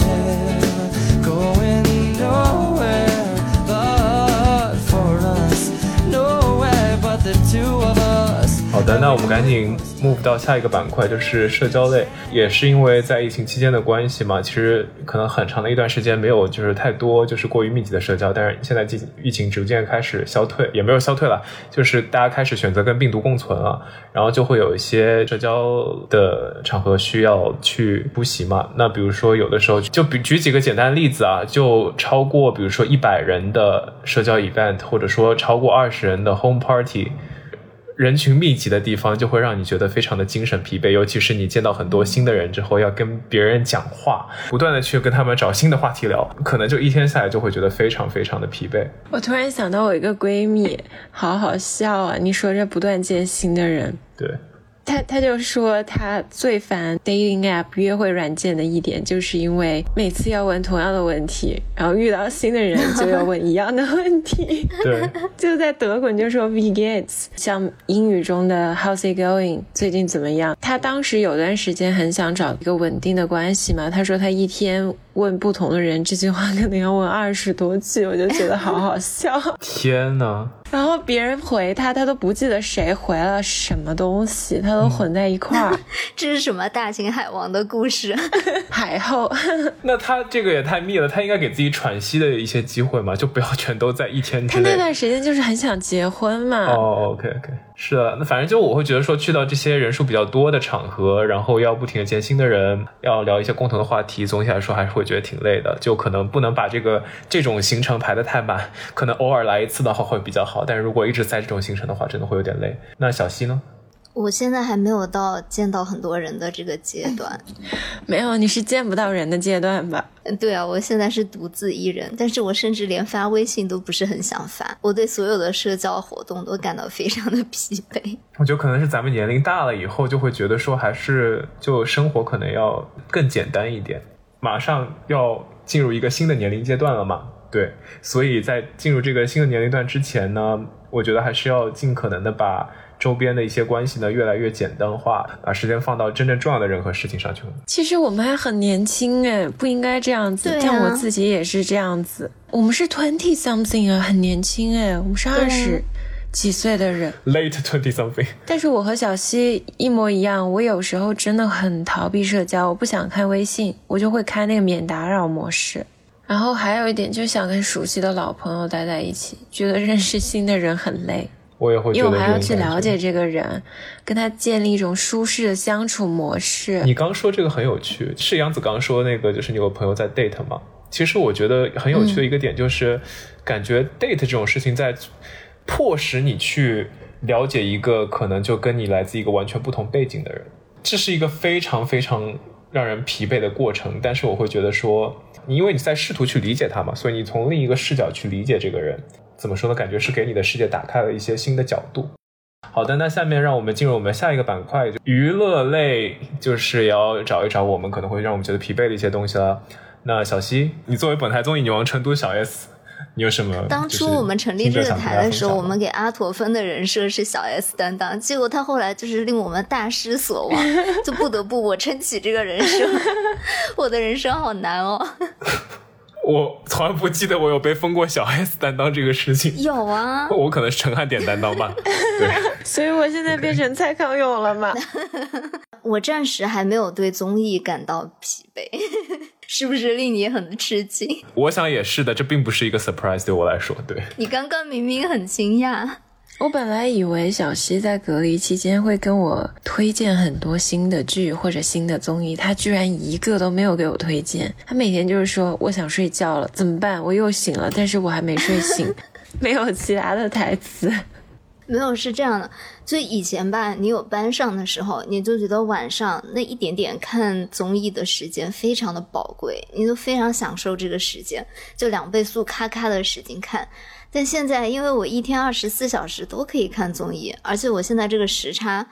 好的，那我们赶紧 move 到下一个板块，就是社交类。也是因为在疫情期间的关系嘛，其实可能很长的一段时间没有就是太多就是过于密集的社交，但是现在疫疫情逐渐开始消退，也没有消退了，就是大家开始选择跟病毒共存了，然后就会有一些社交的场合需要去出席嘛。那比如说有的时候就比举几个简单的例子啊，就超过比如说一百人的社交 event，或者说超过二十人的 home party。人群密集的地方就会让你觉得非常的精神疲惫，尤其是你见到很多新的人之后，要跟别人讲话，不断的去跟他们找新的话题聊，可能就一天下来就会觉得非常非常的疲惫。我突然想到我一个闺蜜，好好笑啊！你说这不断见新的人，对，她她就说他最烦 dating app 约会软件的一点，就是因为每次要问同样的问题，然后遇到新的人就要问一样的问题。*laughs* 对，就在德国你就说 Wie geht's，像英语中的 How's it going，最近怎么样？他当时有段时间很想找一个稳定的关系嘛，他说他一天问不同的人这句话可能要问二十多句，*laughs* 我就觉得好好笑。天呐，然后别人回他，他都不记得谁回了什么东西，他都混在一块儿。*laughs* 这是什么大秦海王的故事？*laughs* 海后，那他这个也太密了，他应该给自己喘息的一些机会嘛，就不要全都在一天之内。他那段时间就是很想结婚嘛。哦，OK OK，是的，那反正就我会觉得说，去到这些人数比较多的场合，然后要不停的见新的人，要聊一些共同的话题，总体来说还是会觉得挺累的，就可能不能把这个这种行程排的太满，可能偶尔来一次的话会比较好，但是如果一直在这种行程的话，真的会有点累。那小溪呢？我现在还没有到见到很多人的这个阶段。*laughs* 没有，你是见不到人的阶段吧？嗯对啊，我现在是独自一人，但是我甚至连发微信都不是很想发。我对所有的社交活动都感到非常的疲惫。*laughs* 我觉得可能是咱们年龄大了以后，就会觉得说，还是就生活可能要更简单一点。马上要进入一个新的年龄阶段了嘛，对，所以在进入这个新的年龄段之前呢，我觉得还是要尽可能的把周边的一些关系呢越来越简单化，把时间放到真正重要的人和事情上去了。其实我们还很年轻哎，不应该这样子。像我自己也是这样子，我们是 twenty something 啊，很年轻哎，我们是二十几岁的人。Late twenty something，*laughs* 但是我和小溪一模一样，我有时候真的很逃避社交，我不想看微信，我就会开那个免打扰模式。然后还有一点，就想跟熟悉的老朋友待在一起，觉得认识新的人很累，我也会觉得因为我还要去了解这个人，跟他建立一种舒适的相处模式。你刚说这个很有趣，是杨子刚说那个，就是你有朋友在 date 吗？其实我觉得很有趣的一个点就是，感觉 date 这种事情在迫使你去了解一个可能就跟你来自一个完全不同背景的人，这是一个非常非常让人疲惫的过程。但是我会觉得说，你因为你在试图去理解他嘛，所以你从另一个视角去理解这个人，怎么说呢？感觉是给你的世界打开了一些新的角度。好的，那下面让我们进入我们下一个板块，就娱乐类，就是要找一找我们可能会让我们觉得疲惫的一些东西了。那小溪，你作为本台综艺女王成都小 S，你有什么？当初我们成立这个台的时候，我们给阿驼分的人设是小 S 担当，结果他后来就是令我们大失所望，就不得不我撑起这个人设。*laughs* 我的人生好难哦。我从来不记得我有被封过小 S 担当这个事情。有啊，我可能是陈汉典担当吧。*laughs* 对，所以我现在变成蔡康永了嘛？*laughs* 我暂时还没有对综艺感到疲惫，*laughs* 是不是令你很吃惊？我想也是的，这并不是一个 surprise 对我来说。对，你刚刚明明很惊讶，我本来以为小西在隔离期间会跟我推荐很多新的剧或者新的综艺，他居然一个都没有给我推荐。他每天就是说我想睡觉了，怎么办？我又醒了，但是我还没睡醒，*laughs* 没有其他的台词。没有是这样的，就以前吧，你有班上的时候，你就觉得晚上那一点点看综艺的时间非常的宝贵，你就非常享受这个时间，就两倍速咔咔的使劲看。但现在，因为我一天二十四小时都可以看综艺，而且我现在这个时差，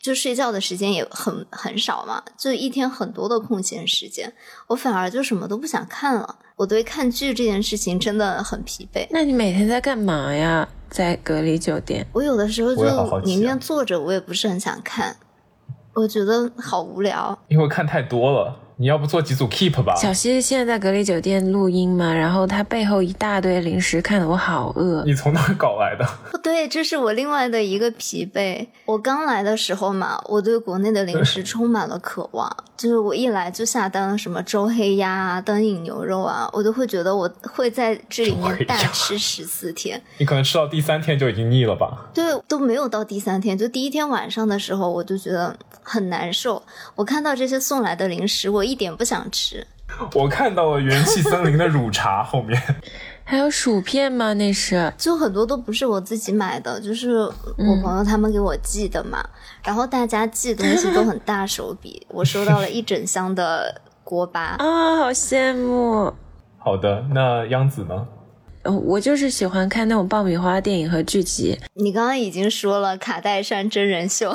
就睡觉的时间也很很少嘛，就一天很多的空闲时间，我反而就什么都不想看了。我对看剧这件事情真的很疲惫。那你每天在干嘛呀？在隔离酒店？我有的时候就宁愿坐着，我也不是很想看，我觉得好无聊。因为看太多了。你要不做几组 Keep 吧？小西现在在隔离酒店录音嘛，然后他背后一大堆零食，看得我好饿。你从哪儿搞来的？不对，这是我另外的一个疲惫。我刚来的时候嘛，我对国内的零食充满了渴望，就是我一来就下单了什么周黑鸭啊、灯影牛肉啊，我都会觉得我会在这里面大吃十四天。你可能吃到第三天就已经腻了吧？对，都没有到第三天，就第一天晚上的时候，我就觉得很难受。我看到这些送来的零食，我一点不想吃。*laughs* 我看到了元气森林的乳茶后面，还有薯片吗？那是就很多都不是我自己买的，就是嗯我朋友他们给我寄的嘛。然后大家寄东西都很大手笔，*laughs* 我收到了一整箱的锅巴。啊，好羡慕。好的，那央子呢？呃我就是喜欢看那种爆米花电影和剧集。你刚刚已经说了卡戴珊真人秀，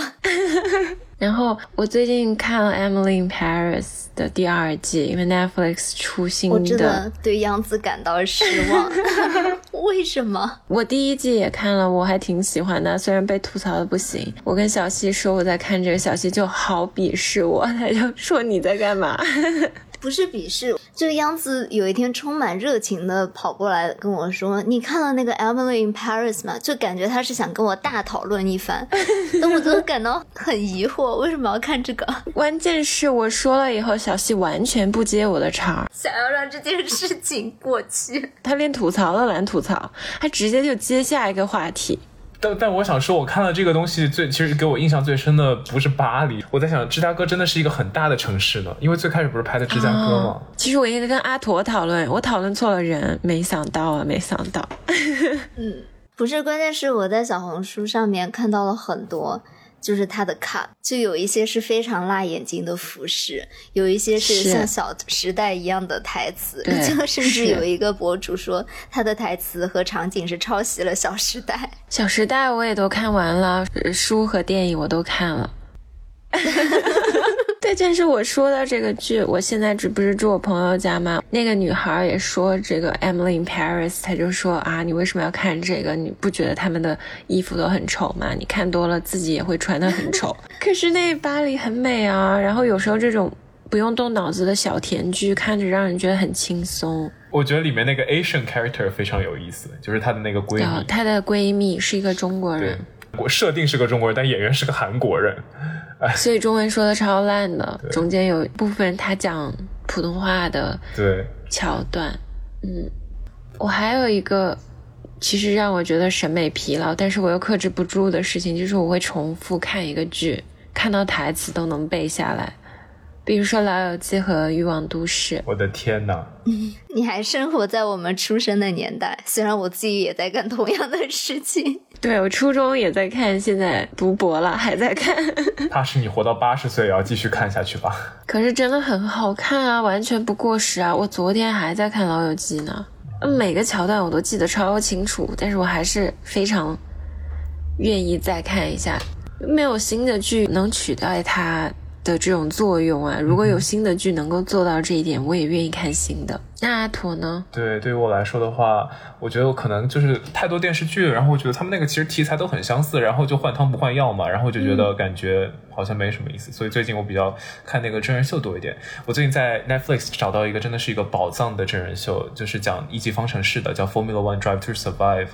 *laughs* 然后我最近看了《Emily in Paris》的第二季，因为 Netflix 出新我真的的。对杨紫感到失望。*laughs* 为什么？我第一季也看了，我还挺喜欢的，虽然被吐槽的不行。我跟小西说我在看这个，小西就好鄙视我，他就说你在干嘛？*laughs* 不是鄙视，就央子有一天充满热情的跑过来跟我说：“你看了那个《Emily in Paris》吗？”就感觉他是想跟我大讨论一番，*laughs* 但我就感到很疑惑，为什么要看这个？关键是我说了以后，小西完全不接我的茬儿，想要让这件事情过去。他连吐槽都懒吐槽，他直接就接下一个话题。但但我想说，我看了这个东西最，其实给我印象最深的不是巴黎，我在想芝加哥真的是一个很大的城市呢，因为最开始不是拍的芝加哥吗？其实我应该跟阿驼讨论，我讨论错了人，没想到啊，没想到。*laughs* 嗯不是，关键是我在小红书上面看到了很多，就是它的 cut，就有一些是非常辣眼睛的服饰，有一些是是像《小时代》一样的台词，就甚至有一个博主说他的台词和场景是抄袭了《小时代》。《小时代》我也都看完了，呃书和电影我都看了。*laughs* 对，但是我说的这个剧，我现在这不是住我朋友家吗？那个女孩也说这个《Emily in Paris》，她就说啊，你为什么要看这个？你不觉得他们的衣服都很丑吗？你看多了自己也会穿的很丑。*laughs* 可是那巴黎很美啊，然后有时候这种不用动脑子的小甜剧，看着让人觉得很轻松。我觉得里面那个 Asian character 非常有意思，就是她的那个闺蜜，她的闺蜜是一个中国人，，我设定是个中国人，但演员是个韩国人。所以中文说的超烂的，中间有部分他讲普通话的对，桥段，嗯，我还有一个其实让我觉得审美疲劳，但是我又克制不住的事情，就是我会重复看一个剧，看到台词都能背下来，比如说《老友记》和《欲望都市》。我的天呐，*laughs* 你还生活在我们出生的年代，虽然我自己也在干同样的事情。对我初中也在看，现在读博了还在看，怕是你活到八十岁也要继续看下去吧？可是真的很好看啊，完全不过时啊！我昨天还在看《老友记》呢，每个桥段我都记得超清楚，但是我还是非常愿意再看一下。没有新的剧能取代它的这种作用啊！如果有新的剧能够做到这一点，我也愿意看新的。那阿驼呢？对，对于我来说的话，我觉得我可能就是太多电视剧，然后我觉得他们那个其实题材都很相似，然后就换汤不换药嘛，然后就觉得感觉好像没什么意思，所以最近我比较看那个真人秀多一点。我最近在 Netflix 找到一个真的是一个宝藏的真人秀，就是讲一级方程式的，叫 Formula One Drive to Survive。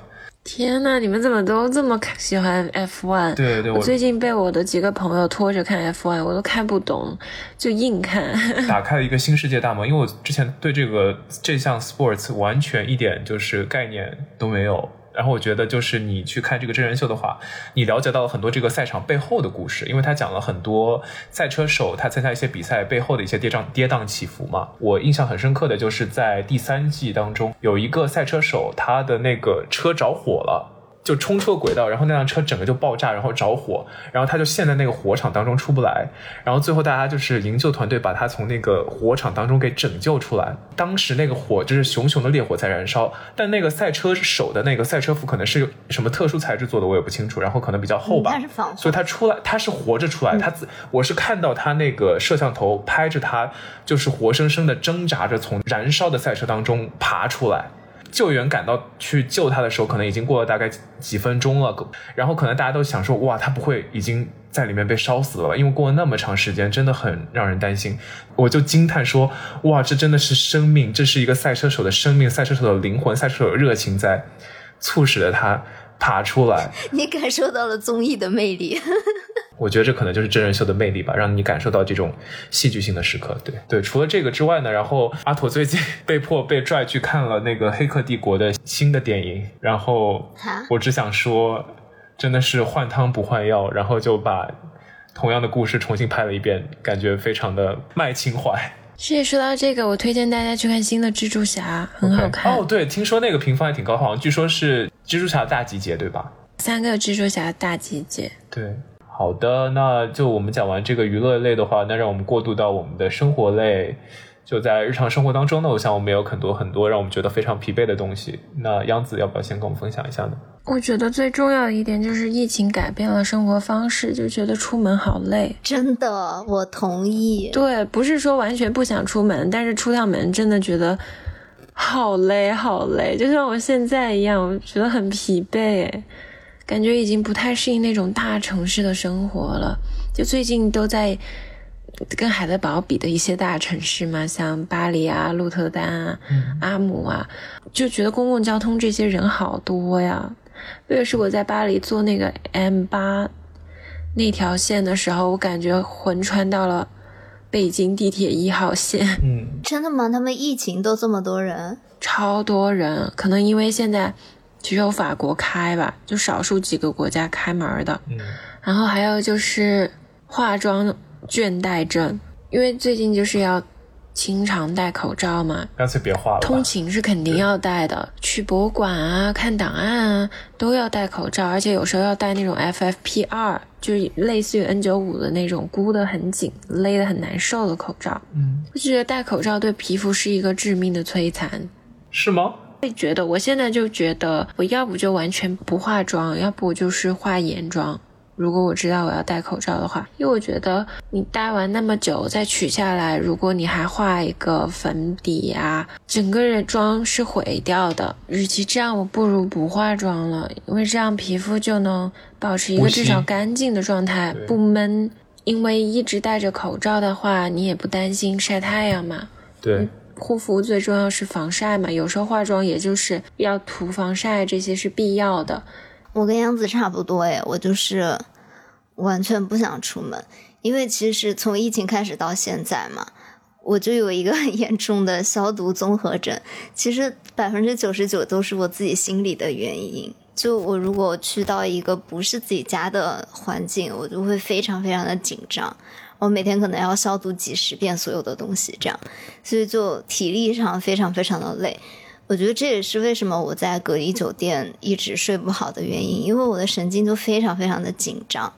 天呐，你们怎么都这么喜欢 F1？对对，我我最近被我的几个朋友拖着看 F1，我都看不懂，就硬看。*laughs* 打开了一个新世界大门，因为我之前对这个这项 sports 完全一点就是概念都没有。然后我觉得就是你去看这个真人秀的话，你了解到了很多这个赛场背后的故事，因为他讲了很多赛车手他参加一些比赛背后的一些跌宕跌宕起伏嘛。我印象很深刻的就是在第三季当中，有一个赛车手他的那个车着火了。就冲出了轨道，然后那辆车整个就爆炸，然后着火，然后他就陷在那个火场当中出不来，然后最后大家就是营救团队把他从那个火场当中给拯救出来。当时那个火就是熊熊的烈火在燃烧，但那个赛车手的那个赛车服可能是什么特殊材质做的，我也不清楚，然后可能比较厚吧，嗯是防所以他出来他是活着出来，他自我是看到他那个摄像头拍着他，就是活生生的挣扎着从燃烧的赛车当中爬出来。救援赶到去救他的时候，可能已经过了大概几分钟了，然后可能大家都想说，哇，他不会已经在里面被烧死了吧？因为过了那么长时间，真的很让人担心。我就惊叹说，哇，这真的是生命，这是一个赛车手的生命，赛车手的灵魂，赛车手的热情在促使着他爬出来。*laughs* 你感受到了综艺的魅力。*laughs* 我觉得这可能就是真人秀的魅力吧，让你感受到这种戏剧性的时刻。对对，除了这个之外呢，然后阿妥最近被迫被拽去看了那个《黑客帝国》的新的电影，然后我只想说，真的是换汤不换药，然后就把同样的故事重新拍了一遍，感觉非常的卖情怀。是也说到这个，我推荐大家去看新的蜘蛛侠，很好看。哦，对，听说那个评分还挺高，好像据说是蜘蛛侠大集结，对吧？三个蜘蛛侠大集结。对，好的，那就我们讲完这个娱乐类的话，那让我们过渡到我们的生活类。就在日常生活当中呢，我想我们有很多很多让我们觉得非常疲惫的东西。那央子要不要先跟我们分享一下呢？我觉得最重要的一点就是疫情改变了生活方式，就觉得出门好累。真的，我同意。对，不是说完全不想出门，但是出趟门真的觉得好累好累，就像我现在一样，我觉得很疲惫，感觉已经不太适应那种大城市的生活了。就最近都在跟海德堡比的一些大城市嘛，像巴黎啊、鹿特丹啊、阿姆啊，就觉得公共交通这些人好多呀。特别是我在巴黎坐那个 M 八那条线的时候，我感觉魂穿到了北京地铁一号线，嗯，*laughs* 真的吗？他们疫情都这么多人？超多人。可能因为现在只有法国开吧，就少数几个国家开门的。嗯，然后还有就是化妆倦怠症，因为最近就是要经常戴口罩嘛，干脆别化了。通勤是肯定要戴的，去博物馆啊、看档案啊都要戴口罩，而且有时候要戴那种 FFP2，就是类似于 N95 的那种箍得很紧、勒得很难受的口罩。嗯，我觉得戴口罩对皮肤是一个致命的摧残。是吗？会觉得我现在就觉得，我要不就完全不化妆，要不就是化眼妆。如果我知道我要戴口罩的话，因为我觉得你戴完那么久再取下来，如果你还画一个粉底啊，整个人妆是毁掉的。与其这样，我不如不化妆了，因为这样皮肤就能保持一个至少干净的状态，不闷。因为一直戴着口罩的话，你也不担心晒太阳嘛。对，护肤最重要是防晒嘛，有时候化妆也就是要涂防晒，这些是必要的。我跟杨子差不多诶，我就是完全不想出门，因为其实从疫情开始到现在嘛，我就有一个很 *laughs* 严重的消毒综合症。其实百分之九十九都是我自己心理的原因。就我如果去到一个不是自己家的环境，我就会非常非常的紧张。我每天可能要消毒几十遍所有的东西，这样，所以就体力上非常非常的累。我觉得这也是为什么我在隔离酒店一直睡不好的原因，因为我的神经就非常非常的紧张，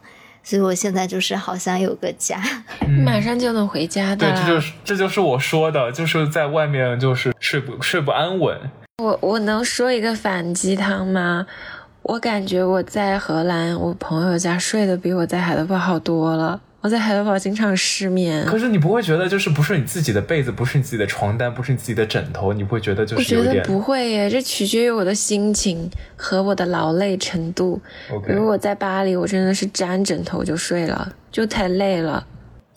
所以我现在就是好像有个家。*laughs* 马上就能回家的对，这就是这就是我说的，就是在外面就是睡不睡不安稳。我我能说一个反鸡汤吗？我感觉我在荷兰，我朋友家睡得比我在海德堡好多了。我在海德堡经常失眠，可是你不会觉得就是不是你自己的被子，不是你自己的床单，不是你自己的枕头，你不会觉得就是有点觉得不会耶，这取决于我的心情和我的劳累程度。如我在巴黎，我真的是沾枕头就睡了，就太累了。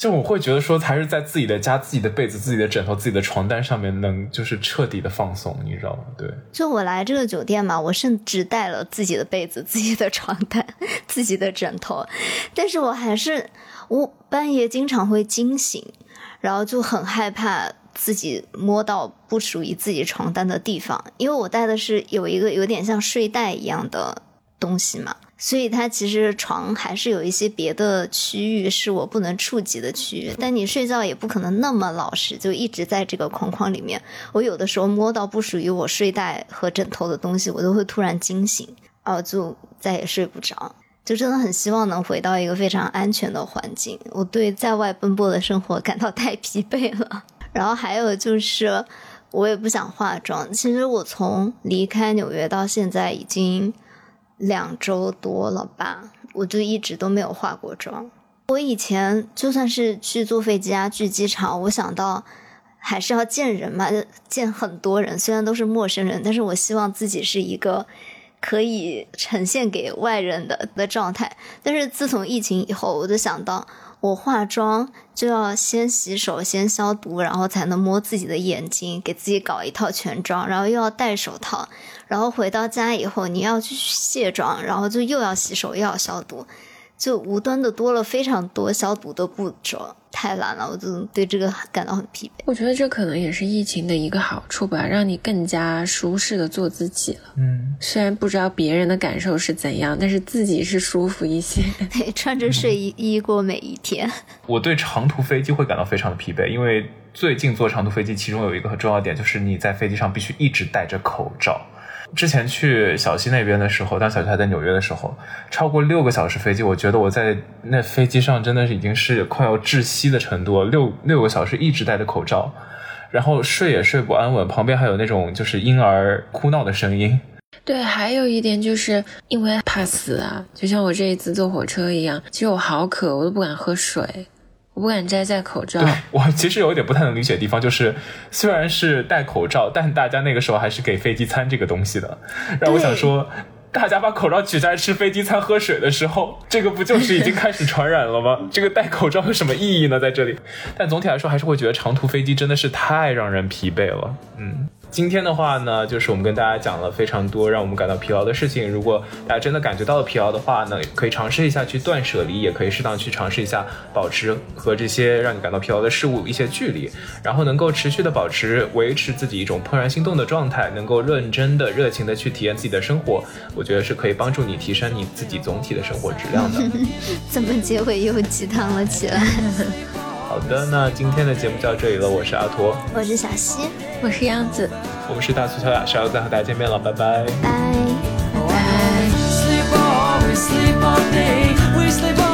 就我会觉得说，还是在自己的家、自己的被子、自己的枕头、自己的床单上面，能就是彻底的放松，你知道吗？对，就我来这个酒店嘛，我甚至带了自己的被子、自己的床单、自己的枕头，但是我还是我半夜经常会惊醒，然后就很害怕自己摸到不属于自己床单的地方，因为我带的是有一个有点像睡袋一样的东西嘛，所以它其实床还是有一些别的区域是我不能触及的区域。但你睡觉也不可能那么老实，就一直在这个框框里面。我有的时候摸到不属于我睡袋和枕头的东西，我都会突然惊醒，然后就再也睡不着。就真的很希望能回到一个非常安全的环境。我对在外奔波的生活感到太疲惫了。然后还有就是，我也不想化妆。其实我从离开纽约到现在已经两周多了吧，我就一直都没有化过妆。我以前就算是去坐飞机啊，去机场，我想到还是要见人嘛，见很多人，虽然都是陌生人，但是我希望自己是一个。可以呈现给外人的的状态，但是自从疫情以后，我就想到我化妆就要先洗手、先消毒，然后才能摸自己的眼睛，给自己搞一套全妆，然后又要戴手套，然后回到家以后你要去卸妆，然后就又要洗手又要消毒，就无端的多了非常多消毒的步骤。太懒了，我就对这个感到很疲惫。我觉得这可能也是疫情的一个好处吧，让你更加舒适的做自己了。嗯，虽然不知道别人的感受是怎样，但是自己是舒服一些。对，穿着睡衣过每一天。*laughs* 我对长途飞机会感到非常的疲惫，因为最近坐长途飞机，其中有一个很重要点就是你在飞机上必须一直戴着口罩。之前去小西那边的时候，当小西还在纽约的时候，超过六个小时飞机，我觉得我在那飞机上真的是已经是快要窒息的程度了。六六个小时一直戴着口罩，然后睡也睡不安稳，旁边还有那种就是婴儿哭闹的声音。对，还有一点就是因为怕死啊，就像我这一次坐火车一样，其实我好渴，我都不敢喝水。我不敢摘下口罩。对我其实有一点不太能理解的地方，就是虽然是戴口罩，但大家那个时候还是给飞机餐这个东西的。然后我想说，大家把口罩取下来吃飞机餐、喝水的时候，这个不就是已经开始传染了吗？*laughs* 这个戴口罩有什么意义呢？在这里，但总体来说，还是会觉得长途飞机真的是太让人疲惫了。嗯。今天的话呢，就是我们跟大家讲了非常多让我们感到疲劳的事情。如果大家真的感觉到了疲劳的话呢，可以尝试一下去断舍离，也可以适当去尝试一下保持和这些让你感到疲劳的事物一些距离，然后能够持续的保持维持自己一种怦然心动的状态，能够认真的、热情的去体验自己的生活，我觉得是可以帮助你提升你自己总体的生活质量的。怎么结尾又鸡汤了起来？好的，那今天的节目就到这里了。我是阿驼，我是小西，我是杨子，我们是大苏小雅，下周再和大家见面了，拜拜，拜拜。Bye.